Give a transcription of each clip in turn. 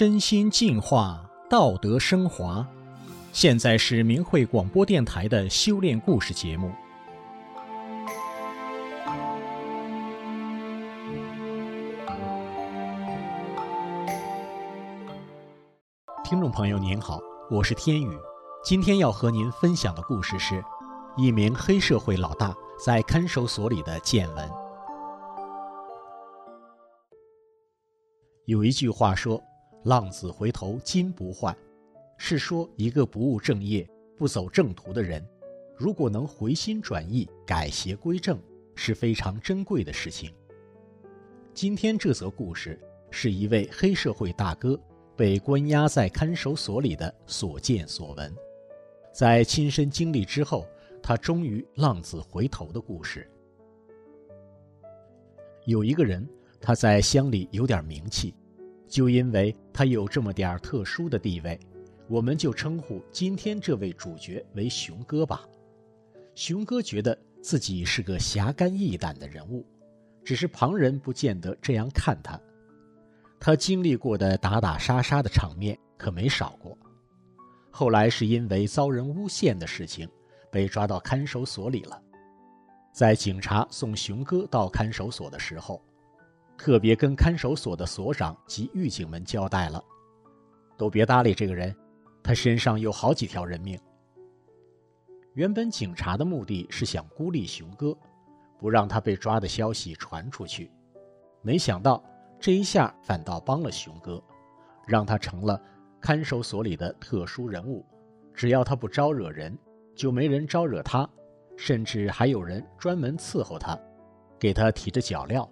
身心净化，道德升华。现在是明慧广播电台的修炼故事节目。听众朋友您好，我是天宇，今天要和您分享的故事是一名黑社会老大在看守所里的见闻。有一句话说：“浪子回头金不换。”是说一个不务正业、不走正途的人，如果能回心转意、改邪归正，是非常珍贵的事情。今天这则故事是一位黑社会大哥被关押在看守所里的所见所闻，在亲身经历之后，他终于浪子回头的故事。有一个人，他在乡里有点名气。就因为他有这么点儿特殊的地位，我们就称呼今天这位主角为熊哥吧。熊哥觉得自己是个侠肝义胆的人物，只是旁人不见得这样看他。他经历过的打打杀杀的场面可没少过。后来是因为遭人诬陷的事情，被抓到看守所里了。在警察送熊哥到看守所的时候，特别跟看守所的所长及狱警们交代了，都别搭理这个人，他身上有好几条人命。原本警察的目的是想孤立熊哥，不让他被抓的消息传出去，没想到这一下反倒帮了熊哥，让他成了看守所里的特殊人物。只要他不招惹人，就没人招惹他，甚至还有人专门伺候他，给他提着脚镣。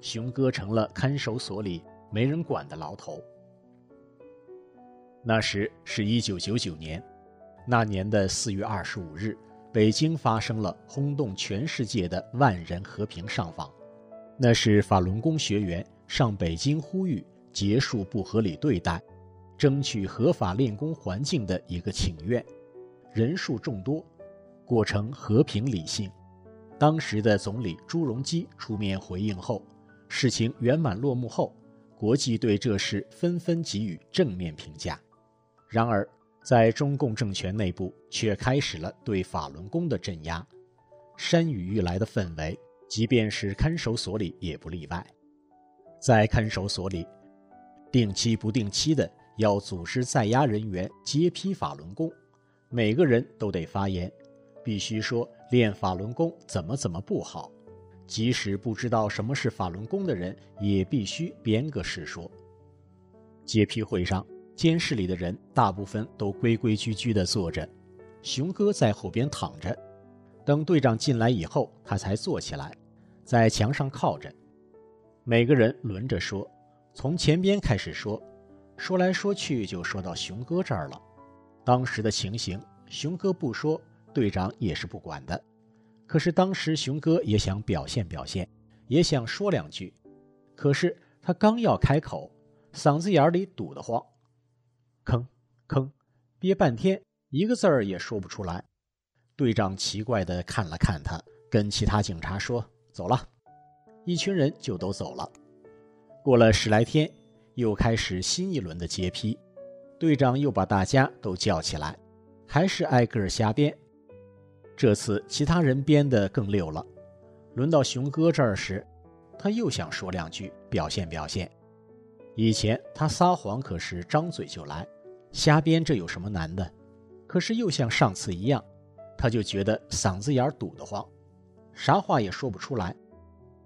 熊哥成了看守所里没人管的牢头。那时是一九九九年，那年的四月二十五日，北京发生了轰动全世界的万人和平上访。那是法轮功学员上北京呼吁结束不合理对待，争取合法练功环境的一个请愿，人数众多，过程和平理性。当时的总理朱镕基出面回应后。事情圆满落幕后，国际对这事纷纷给予正面评价。然而，在中共政权内部却开始了对法轮功的镇压。山雨欲来的氛围，即便是看守所里也不例外。在看守所里，定期不定期的要组织在押人员接批法轮功，每个人都得发言，必须说练法轮功怎么怎么不好。即使不知道什么是法轮功的人，也必须编个事说。接批会上，监室里的人大部分都规规矩矩地坐着，熊哥在后边躺着。等队长进来以后，他才坐起来，在墙上靠着。每个人轮着说，从前边开始说，说来说去就说到熊哥这儿了。当时的情形，熊哥不说，队长也是不管的。可是当时熊哥也想表现表现，也想说两句，可是他刚要开口，嗓子眼里堵得慌，吭吭，憋半天一个字儿也说不出来。队长奇怪地看了看他，跟其他警察说：“走了。”一群人就都走了。过了十来天，又开始新一轮的接批，队长又把大家都叫起来，还是挨个瞎编。这次其他人编得更溜了，轮到熊哥这儿时，他又想说两句表现表现。以前他撒谎可是张嘴就来，瞎编这有什么难的？可是又像上次一样，他就觉得嗓子眼堵得慌，啥话也说不出来。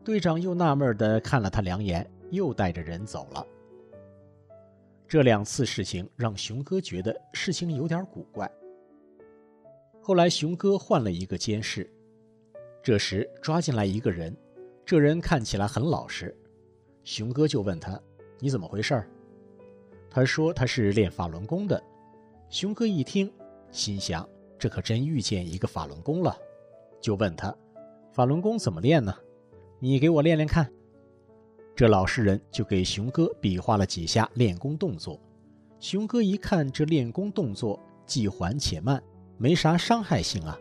队长又纳闷地看了他两眼，又带着人走了。这两次事情让熊哥觉得事情有点古怪。后来，熊哥换了一个监视，这时抓进来一个人，这人看起来很老实。熊哥就问他：“你怎么回事？”他说：“他是练法轮功的。”熊哥一听，心想：“这可真遇见一个法轮功了。”就问他：“法轮功怎么练呢？你给我练练看。”这老实人就给熊哥比划了几下练功动作。熊哥一看这练功动作，既缓且慢。没啥伤害性啊，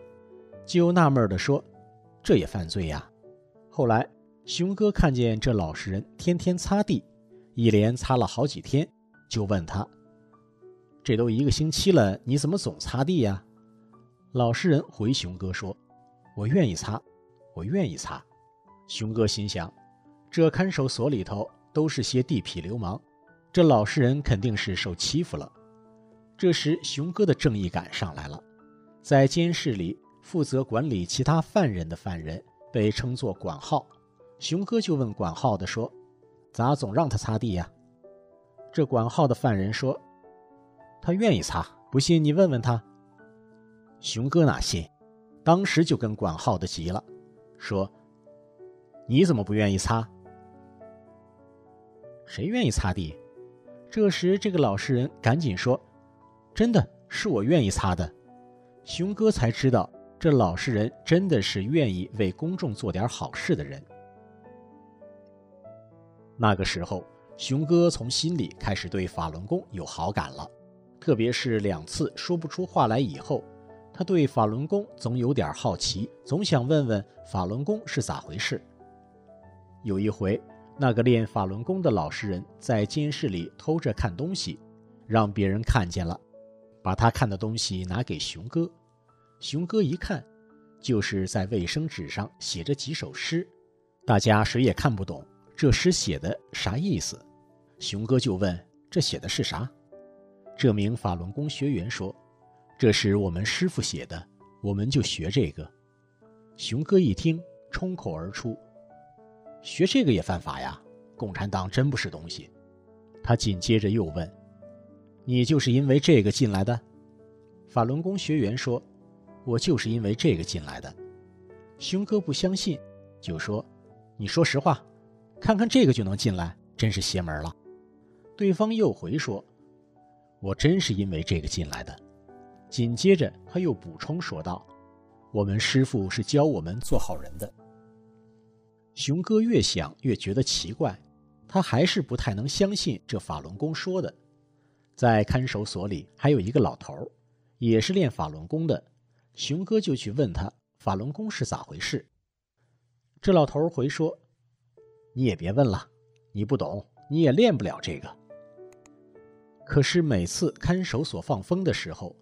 就纳闷地说：“这也犯罪呀？”后来，熊哥看见这老实人天天擦地，一连擦了好几天，就问他：“这都一个星期了，你怎么总擦地呀？”老实人回熊哥说：“我愿意擦，我愿意擦。”熊哥心想：这看守所里头都是些地痞流氓，这老实人肯定是受欺负了。这时，熊哥的正义感上来了，在监室里负责管理其他犯人的犯人被称作管号。熊哥就问管号的说：“咋总让他擦地呀？”这管号的犯人说：“他愿意擦，不信你问问他。”熊哥哪信，当时就跟管号的急了，说：“你怎么不愿意擦？谁愿意擦地？”这时，这个老实人赶紧说：“真的是我愿意擦的。”熊哥才知道，这老实人真的是愿意为公众做点好事的人。那个时候，熊哥从心里开始对法轮功有好感了，特别是两次说不出话来以后。他对法轮功总有点好奇，总想问问法轮功是咋回事。有一回，那个练法轮功的老实人在监室里偷着看东西，让别人看见了，把他看的东西拿给熊哥。熊哥一看，就是在卫生纸上写着几首诗，大家谁也看不懂这诗写的啥意思。熊哥就问：“这写的是啥？”这名法轮功学员说。这是我们师傅写的，我们就学这个。熊哥一听，冲口而出：“学这个也犯法呀！共产党真不是东西。”他紧接着又问：“你就是因为这个进来的？”法轮功学员说：“我就是因为这个进来的。”熊哥不相信，就说：“你说实话，看看这个就能进来，真是邪门了。”对方又回说：“我真是因为这个进来的。”紧接着，他又补充说道：“我们师傅是教我们做好人的。”熊哥越想越觉得奇怪，他还是不太能相信这法轮功说的。在看守所里还有一个老头，也是练法轮功的。熊哥就去问他法轮功是咋回事。这老头回说：“你也别问了，你不懂，你也练不了这个。”可是每次看守所放风的时候，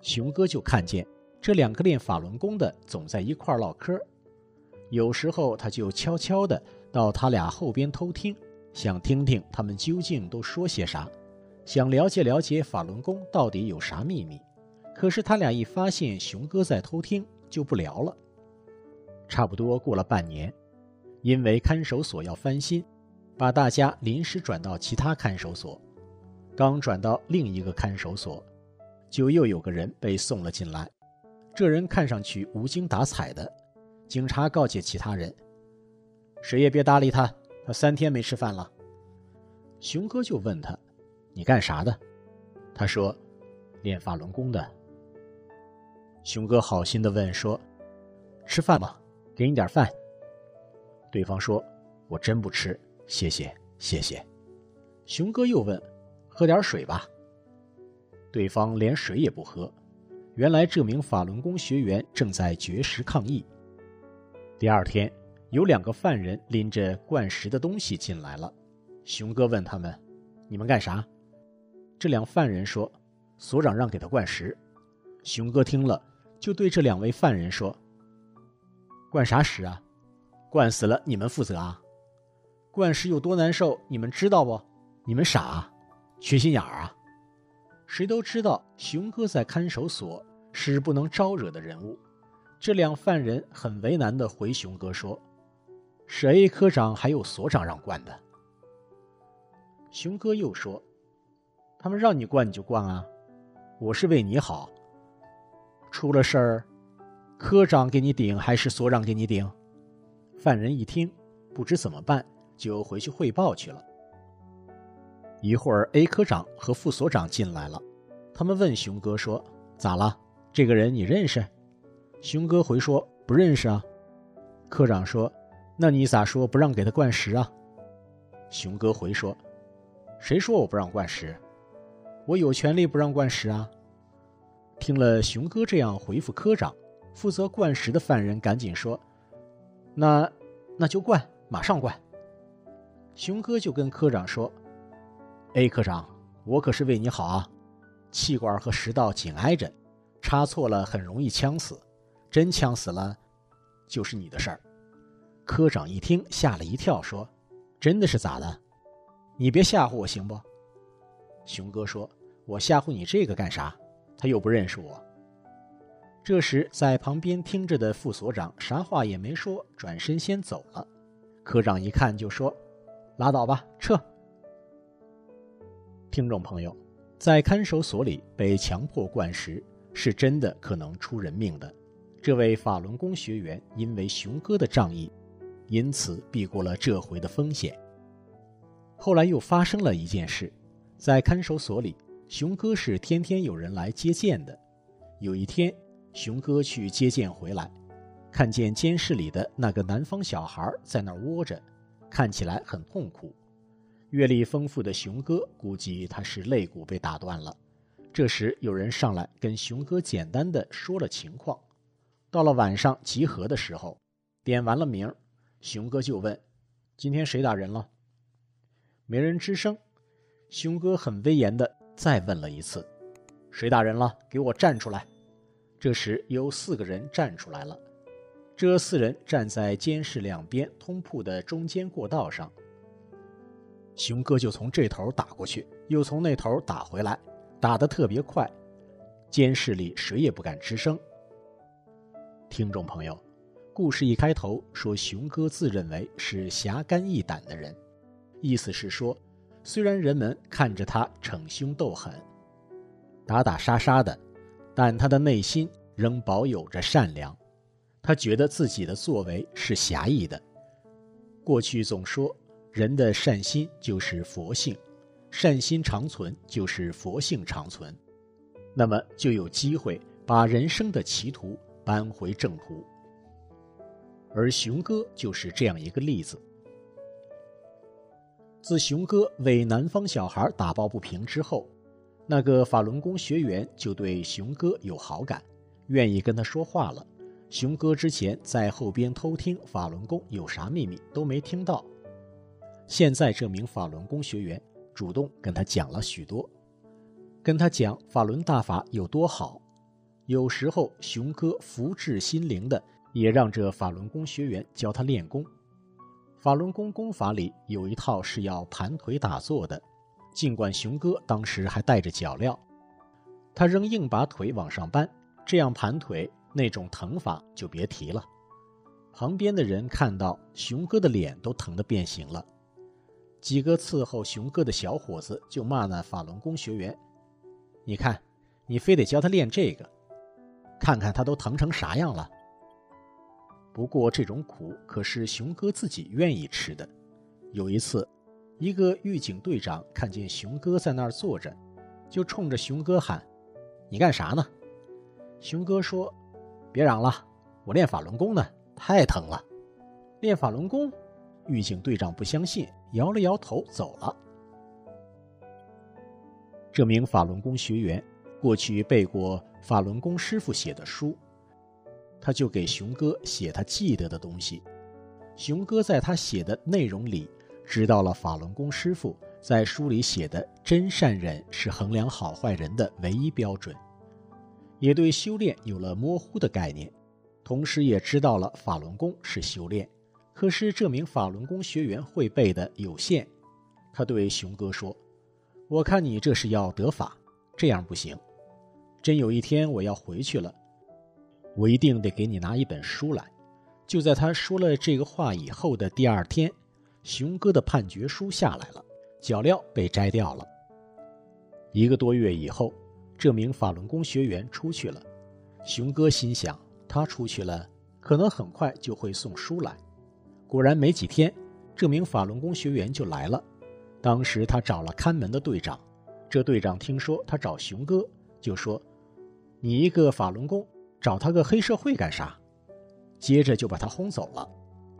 熊哥就看见这两个练法轮功的总在一块儿唠嗑，有时候他就悄悄地到他俩后边偷听，想听听他们究竟都说些啥，想了解了解法轮功到底有啥秘密。可是他俩一发现熊哥在偷听，就不聊了。差不多过了半年，因为看守所要翻新，把大家临时转到其他看守所，刚转到另一个看守所。就又有个人被送了进来，这人看上去无精打采的。警察告诫其他人：“谁也别搭理他，他三天没吃饭了。”熊哥就问他：“你干啥的？”他说：“练法轮功的。”熊哥好心的问说：“吃饭吗？给你点饭。”对方说：“我真不吃，谢谢，谢谢。”熊哥又问：“喝点水吧。”对方连水也不喝，原来这名法轮功学员正在绝食抗议。第二天，有两个犯人拎着灌食的东西进来了。熊哥问他们：“你们干啥？”这两犯人说：“所长让给他灌食。”熊哥听了，就对这两位犯人说：“灌啥食啊？灌死了你们负责啊？灌食有多难受，你们知道不？你们傻，缺心眼儿啊？”谁都知道，熊哥在看守所是不能招惹的人物。这两犯人很为难地回熊哥说：“是 A 科长还有所长让灌的。”熊哥又说：“他们让你灌你就灌啊，我是为你好。出了事儿，科长给你顶还是所长给你顶？”犯人一听，不知怎么办，就回去汇报去了。一会儿，A 科长和副所长进来了，他们问熊哥说：“咋了？这个人你认识？”熊哥回说：“不认识啊。”科长说：“那你咋说不让给他灌食啊？”熊哥回说：“谁说我不让灌食？我有权利不让灌食啊！”听了熊哥这样回复科长，负责灌食的犯人赶紧说：“那那就灌，马上灌。”熊哥就跟科长说。A 科长，我可是为你好啊，气管和食道紧挨着，插错了很容易呛死，真呛死了，就是你的事儿。”科长一听吓了一跳，说：“真的是咋的？你别吓唬我行不？”熊哥说：“我吓唬你这个干啥？他又不认识我。”这时，在旁边听着的副所长啥话也没说，转身先走了。科长一看就说：“拉倒吧，撤。”听众朋友，在看守所里被强迫灌食，是真的可能出人命的。这位法轮功学员因为熊哥的仗义，因此避过了这回的风险。后来又发生了一件事，在看守所里，熊哥是天天有人来接见的。有一天，熊哥去接见回来，看见监室里的那个南方小孩在那儿窝着，看起来很痛苦。阅历丰富的熊哥估计他是肋骨被打断了。这时有人上来跟熊哥简单的说了情况。到了晚上集合的时候，点完了名，熊哥就问：“今天谁打人了？”没人吱声。熊哥很威严的再问了一次：“谁打人了？给我站出来！”这时有四个人站出来了，这四人站在监室两边通铺的中间过道上。熊哥就从这头打过去，又从那头打回来，打得特别快。监室里谁也不敢吱声。听众朋友，故事一开头说熊哥自认为是侠肝义胆的人，意思是说，虽然人们看着他逞凶斗狠，打打杀杀的。但他的内心仍保有着善良，他觉得自己的作为是侠义的。过去总说人的善心就是佛性，善心长存就是佛性长存，那么就有机会把人生的歧途扳回正途。而熊哥就是这样一个例子。自熊哥为南方小孩打抱不平之后，那个法轮功学员就对熊哥有好感，愿意跟他说话了。熊哥之前在后边偷听法轮功有啥秘密都没听到，现在这名法轮功学员主动跟他讲了许多，跟他讲法轮大法有多好。有时候熊哥福至心灵的也让这法轮功学员教他练功。法轮功功法里有一套是要盘腿打坐的。尽管熊哥当时还带着脚镣，他仍硬把腿往上搬，这样盘腿那种疼法就别提了。旁边的人看到熊哥的脸都疼得变形了。几个伺候熊哥的小伙子就骂那法轮功学员：“你看，你非得教他练这个，看看他都疼成啥样了。”不过这种苦可是熊哥自己愿意吃的。有一次。一个狱警队长看见熊哥在那儿坐着，就冲着熊哥喊：“你干啥呢？”熊哥说：“别嚷了，我练法轮功呢，太疼了。”练法轮功？狱警队长不相信，摇了摇头走了。这名法轮功学员过去背过法轮功师傅写的书，他就给熊哥写他记得的东西。熊哥在他写的内容里。知道了法轮功师傅在书里写的真善忍是衡量好坏人的唯一标准，也对修炼有了模糊的概念，同时也知道了法轮功是修炼。可是这名法轮功学员会背的有限，他对熊哥说：“我看你这是要得法，这样不行。真有一天我要回去了，我一定得给你拿一本书来。”就在他说了这个话以后的第二天。熊哥的判决书下来了，脚镣被摘掉了。一个多月以后，这名法轮功学员出去了。熊哥心想，他出去了，可能很快就会送书来。果然没几天，这名法轮功学员就来了。当时他找了看门的队长，这队长听说他找熊哥，就说：“你一个法轮功，找他个黑社会干啥？”接着就把他轰走了。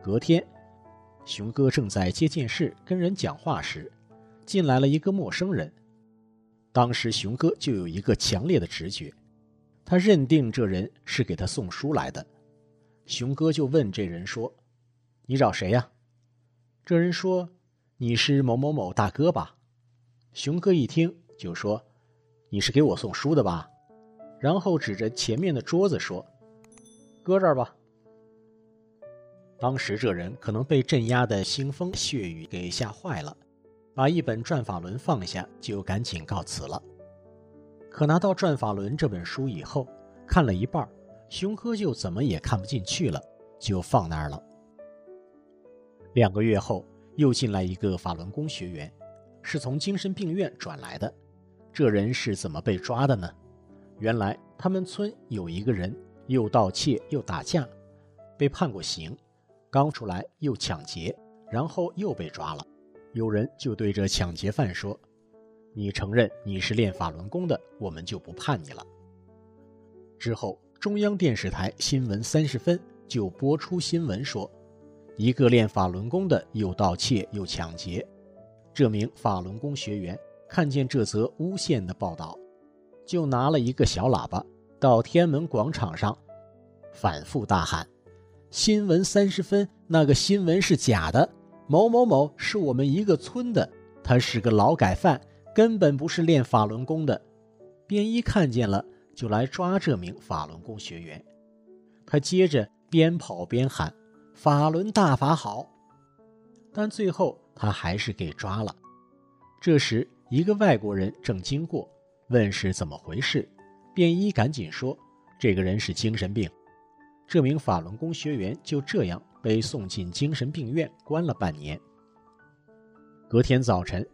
隔天。熊哥正在接见室跟人讲话时，进来了一个陌生人。当时熊哥就有一个强烈的直觉，他认定这人是给他送书来的。熊哥就问这人说：“你找谁呀？”这人说：“你是某某某大哥吧？”熊哥一听就说：“你是给我送书的吧？”然后指着前面的桌子说：“搁这儿吧。”当时这人可能被镇压的腥风血雨给吓坏了，把一本《转法轮》放下，就赶紧告辞了。可拿到《转法轮》这本书以后，看了一半，熊哥就怎么也看不进去了，就放那儿了。两个月后，又进来一个法轮功学员，是从精神病院转来的。这人是怎么被抓的呢？原来他们村有一个人又盗窃又打架，被判过刑。刚出来又抢劫，然后又被抓了。有人就对着抢劫犯说：“你承认你是练法轮功的，我们就不判你了。”之后，中央电视台新闻三十分就播出新闻说，一个练法轮功的又盗窃又抢劫。这名法轮功学员看见这则诬陷的报道，就拿了一个小喇叭到天安门广场上，反复大喊。新闻三十分，那个新闻是假的。某某某是我们一个村的，他是个劳改犯，根本不是练法轮功的。便衣看见了，就来抓这名法轮功学员。他接着边跑边喊：“法轮大法好！”但最后他还是给抓了。这时，一个外国人正经过，问是怎么回事。便衣赶紧说：“这个人是精神病。”这名法轮功学员就这样被送进精神病院关了半年。隔天早晨，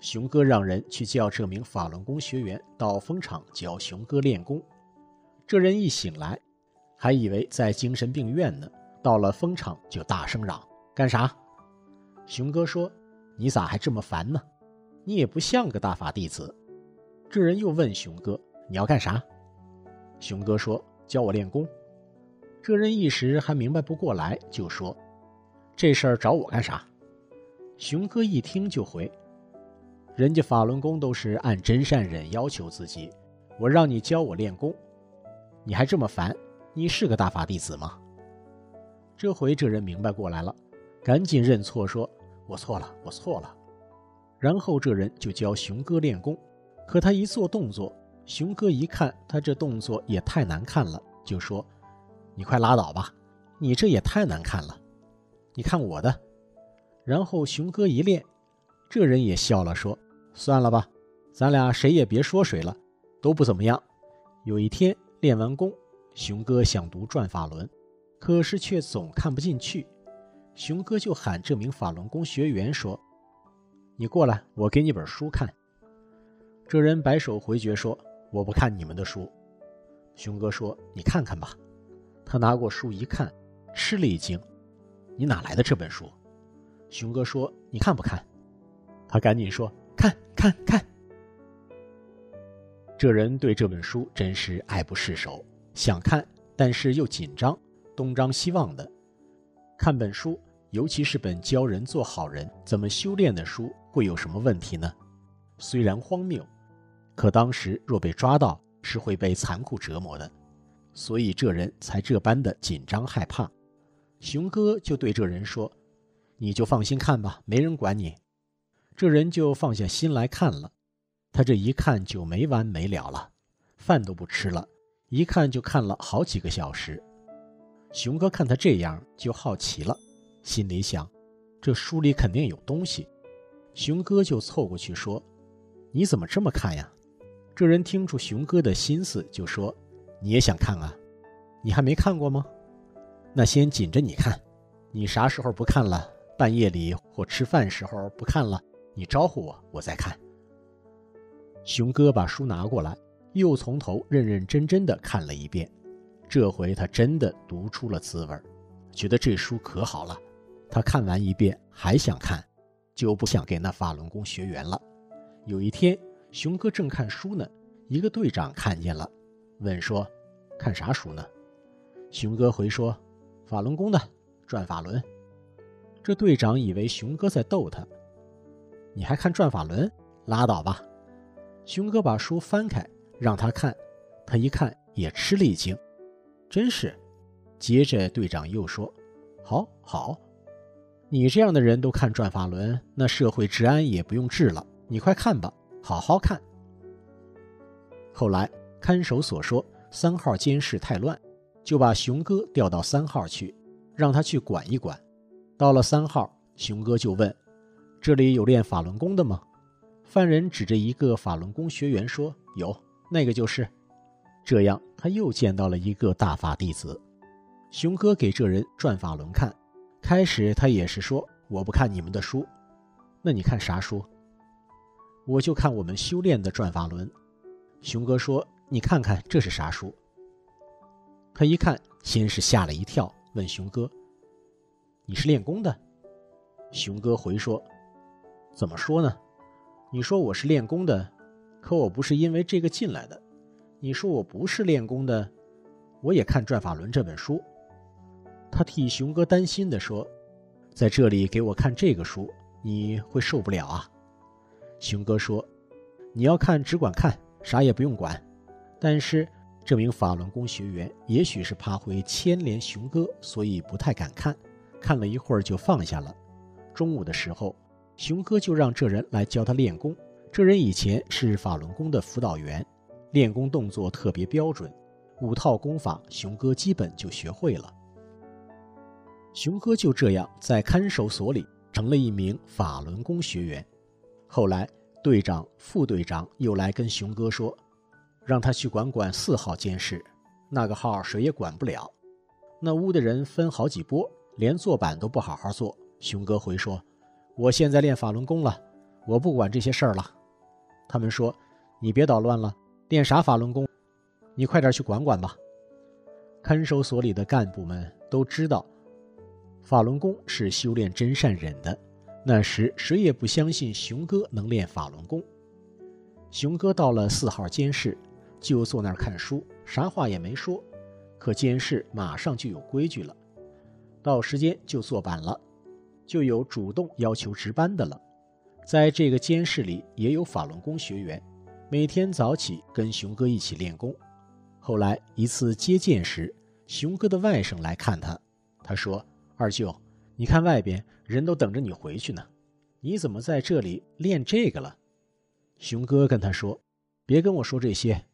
熊哥让人去叫这名法轮功学员到风场教熊哥练功。这人一醒来，还以为在精神病院呢，到了风场就大声嚷：“干啥？”熊哥说：“你咋还这么烦呢？你也不像个大法弟子。”这人又问熊哥：“你要干啥？”熊哥说：“教我练功。”这人一时还明白不过来，就说：“这事儿找我干啥？”熊哥一听就回：“人家法轮功都是按真善忍要求自己，我让你教我练功，你还这么烦？你是个大法弟子吗？”这回这人明白过来了，赶紧认错说：“我错了，我错了。”然后这人就教熊哥练功，可他一做动作，熊哥一看他这动作也太难看了，就说。你快拉倒吧，你这也太难看了。你看我的。然后熊哥一练，这人也笑了，说：“算了吧，咱俩谁也别说谁了，都不怎么样。”有一天练完功，熊哥想读《转法轮》，可是却总看不进去。熊哥就喊这名法轮功学员说：“你过来，我给你本书看。”这人摆手回绝说：“我不看你们的书。”熊哥说：“你看看吧。”他拿过书一看，吃了一惊：“你哪来的这本书？”熊哥说：“你看不看？”他赶紧说：“看，看，看。”这人对这本书真是爱不释手，想看，但是又紧张，东张西望的。看本书，尤其是本教人做好人、怎么修炼的书，会有什么问题呢？虽然荒谬，可当时若被抓到，是会被残酷折磨的。所以这人才这般的紧张害怕，熊哥就对这人说：“你就放心看吧，没人管你。”这人就放下心来看了，他这一看就没完没了了，饭都不吃了，一看就看了好几个小时。熊哥看他这样就好奇了，心里想：这书里肯定有东西。熊哥就凑过去说：“你怎么这么看呀？”这人听出熊哥的心思，就说。你也想看啊？你还没看过吗？那先紧着你看。你啥时候不看了？半夜里或吃饭时候不看了，你招呼我，我再看。熊哥把书拿过来，又从头认认真真的看了一遍。这回他真的读出了滋味，觉得这书可好了。他看完一遍还想看，就不想给那法轮功学员了。有一天，熊哥正看书呢，一个队长看见了。问说：“看啥书呢？”熊哥回说：“法轮功的，转法轮。”这队长以为熊哥在逗他。你还看转法轮？拉倒吧！熊哥把书翻开，让他看。他一看也吃了一惊，真是。接着队长又说：“好，好，你这样的人都看转法轮，那社会治安也不用治了。你快看吧，好好看，后来看守所说三号监室太乱，就把熊哥调到三号去，让他去管一管。到了三号，熊哥就问：“这里有练法轮功的吗？”犯人指着一个法轮功学员说：“有，那个就是。”这样他又见到了一个大法弟子。熊哥给这人转法轮看，开始他也是说：“我不看你们的书。”那你看啥书？我就看我们修炼的转法轮。熊哥说：“你看看这是啥书？”他一看，先是吓了一跳，问熊哥：“你是练功的？”熊哥回说：“怎么说呢？你说我是练功的，可我不是因为这个进来的。你说我不是练功的，我也看转法轮这本书。”他替熊哥担心地说：“在这里给我看这个书。”你会受不了啊，熊哥说：“你要看只管看，啥也不用管。”但是这名法轮功学员也许是怕会牵连熊哥，所以不太敢看。看了一会儿就放下了。中午的时候，熊哥就让这人来教他练功。这人以前是法轮功的辅导员，练功动作特别标准，五套功法熊哥基本就学会了。熊哥就这样在看守所里。成了一名法轮功学员，后来队长、副队长又来跟熊哥说，让他去管管四号监室，那个号谁也管不了。那屋的人分好几波，连坐板都不好好坐。熊哥回说：“我现在练法轮功了，我不管这些事儿了。”他们说：“你别捣乱了，练啥法轮功？你快点去管管吧。”看守所里的干部们都知道。法轮功是修炼真善忍的，那时谁也不相信熊哥能练法轮功。熊哥到了四号监室，就坐那儿看书，啥话也没说。可监室马上就有规矩了，到时间就坐板了，就有主动要求值班的了。在这个监室里也有法轮功学员，每天早起跟熊哥一起练功。后来一次接见时，熊哥的外甥来看他，他说。二舅，你看外边人都等着你回去呢，你怎么在这里练这个了？熊哥跟他说：“别跟我说这些，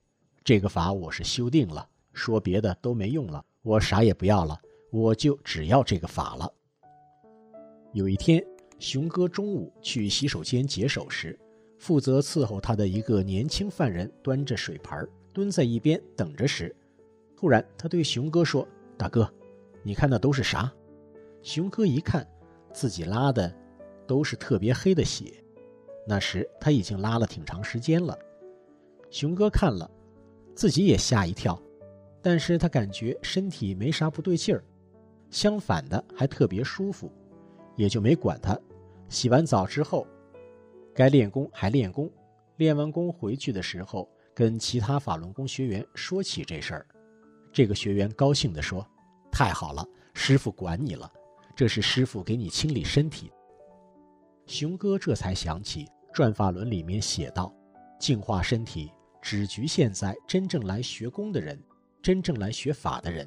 这个法我是修定了，说别的都没用了，我啥也不要了，我就只要这个法了。”有一天，熊哥中午去洗手间解手时，负责伺候他的一个年轻犯人端着水盆蹲在一边等着时，突然他对熊哥说：“大哥，你看那都是啥？”熊哥一看，自己拉的都是特别黑的血。那时他已经拉了挺长时间了。熊哥看了，自己也吓一跳，但是他感觉身体没啥不对劲儿，相反的还特别舒服，也就没管他。洗完澡之后，该练功还练功。练完功回去的时候，跟其他法轮功学员说起这事儿。这个学员高兴地说：“太好了，师傅管你了。”这是师傅给你清理身体。熊哥这才想起《转法轮》里面写道：“净化身体只局限在真正来学功的人，真正来学法的人。”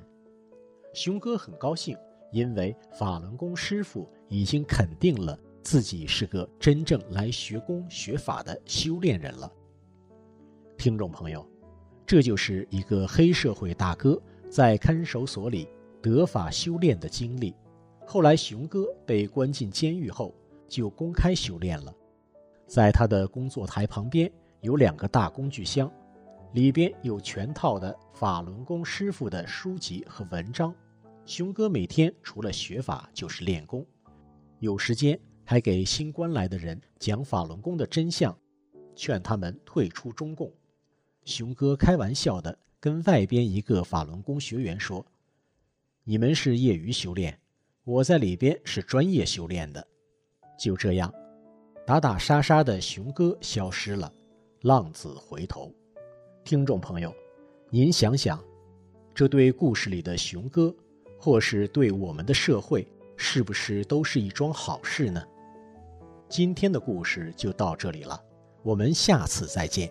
熊哥很高兴，因为法轮功师傅已经肯定了自己是个真正来学功学法的修炼人了。听众朋友，这就是一个黑社会大哥在看守所里得法修炼的经历。后来，熊哥被关进监狱后，就公开修炼了。在他的工作台旁边有两个大工具箱，里边有全套的法轮功师傅的书籍和文章。熊哥每天除了学法就是练功，有时间还给新关来的人讲法轮功的真相，劝他们退出中共。熊哥开玩笑地跟外边一个法轮功学员说：“你们是业余修炼。”我在里边是专业修炼的，就这样，打打杀杀的熊哥消失了，浪子回头。听众朋友，您想想，这对故事里的熊哥，或是对我们的社会，是不是都是一桩好事呢？今天的故事就到这里了，我们下次再见。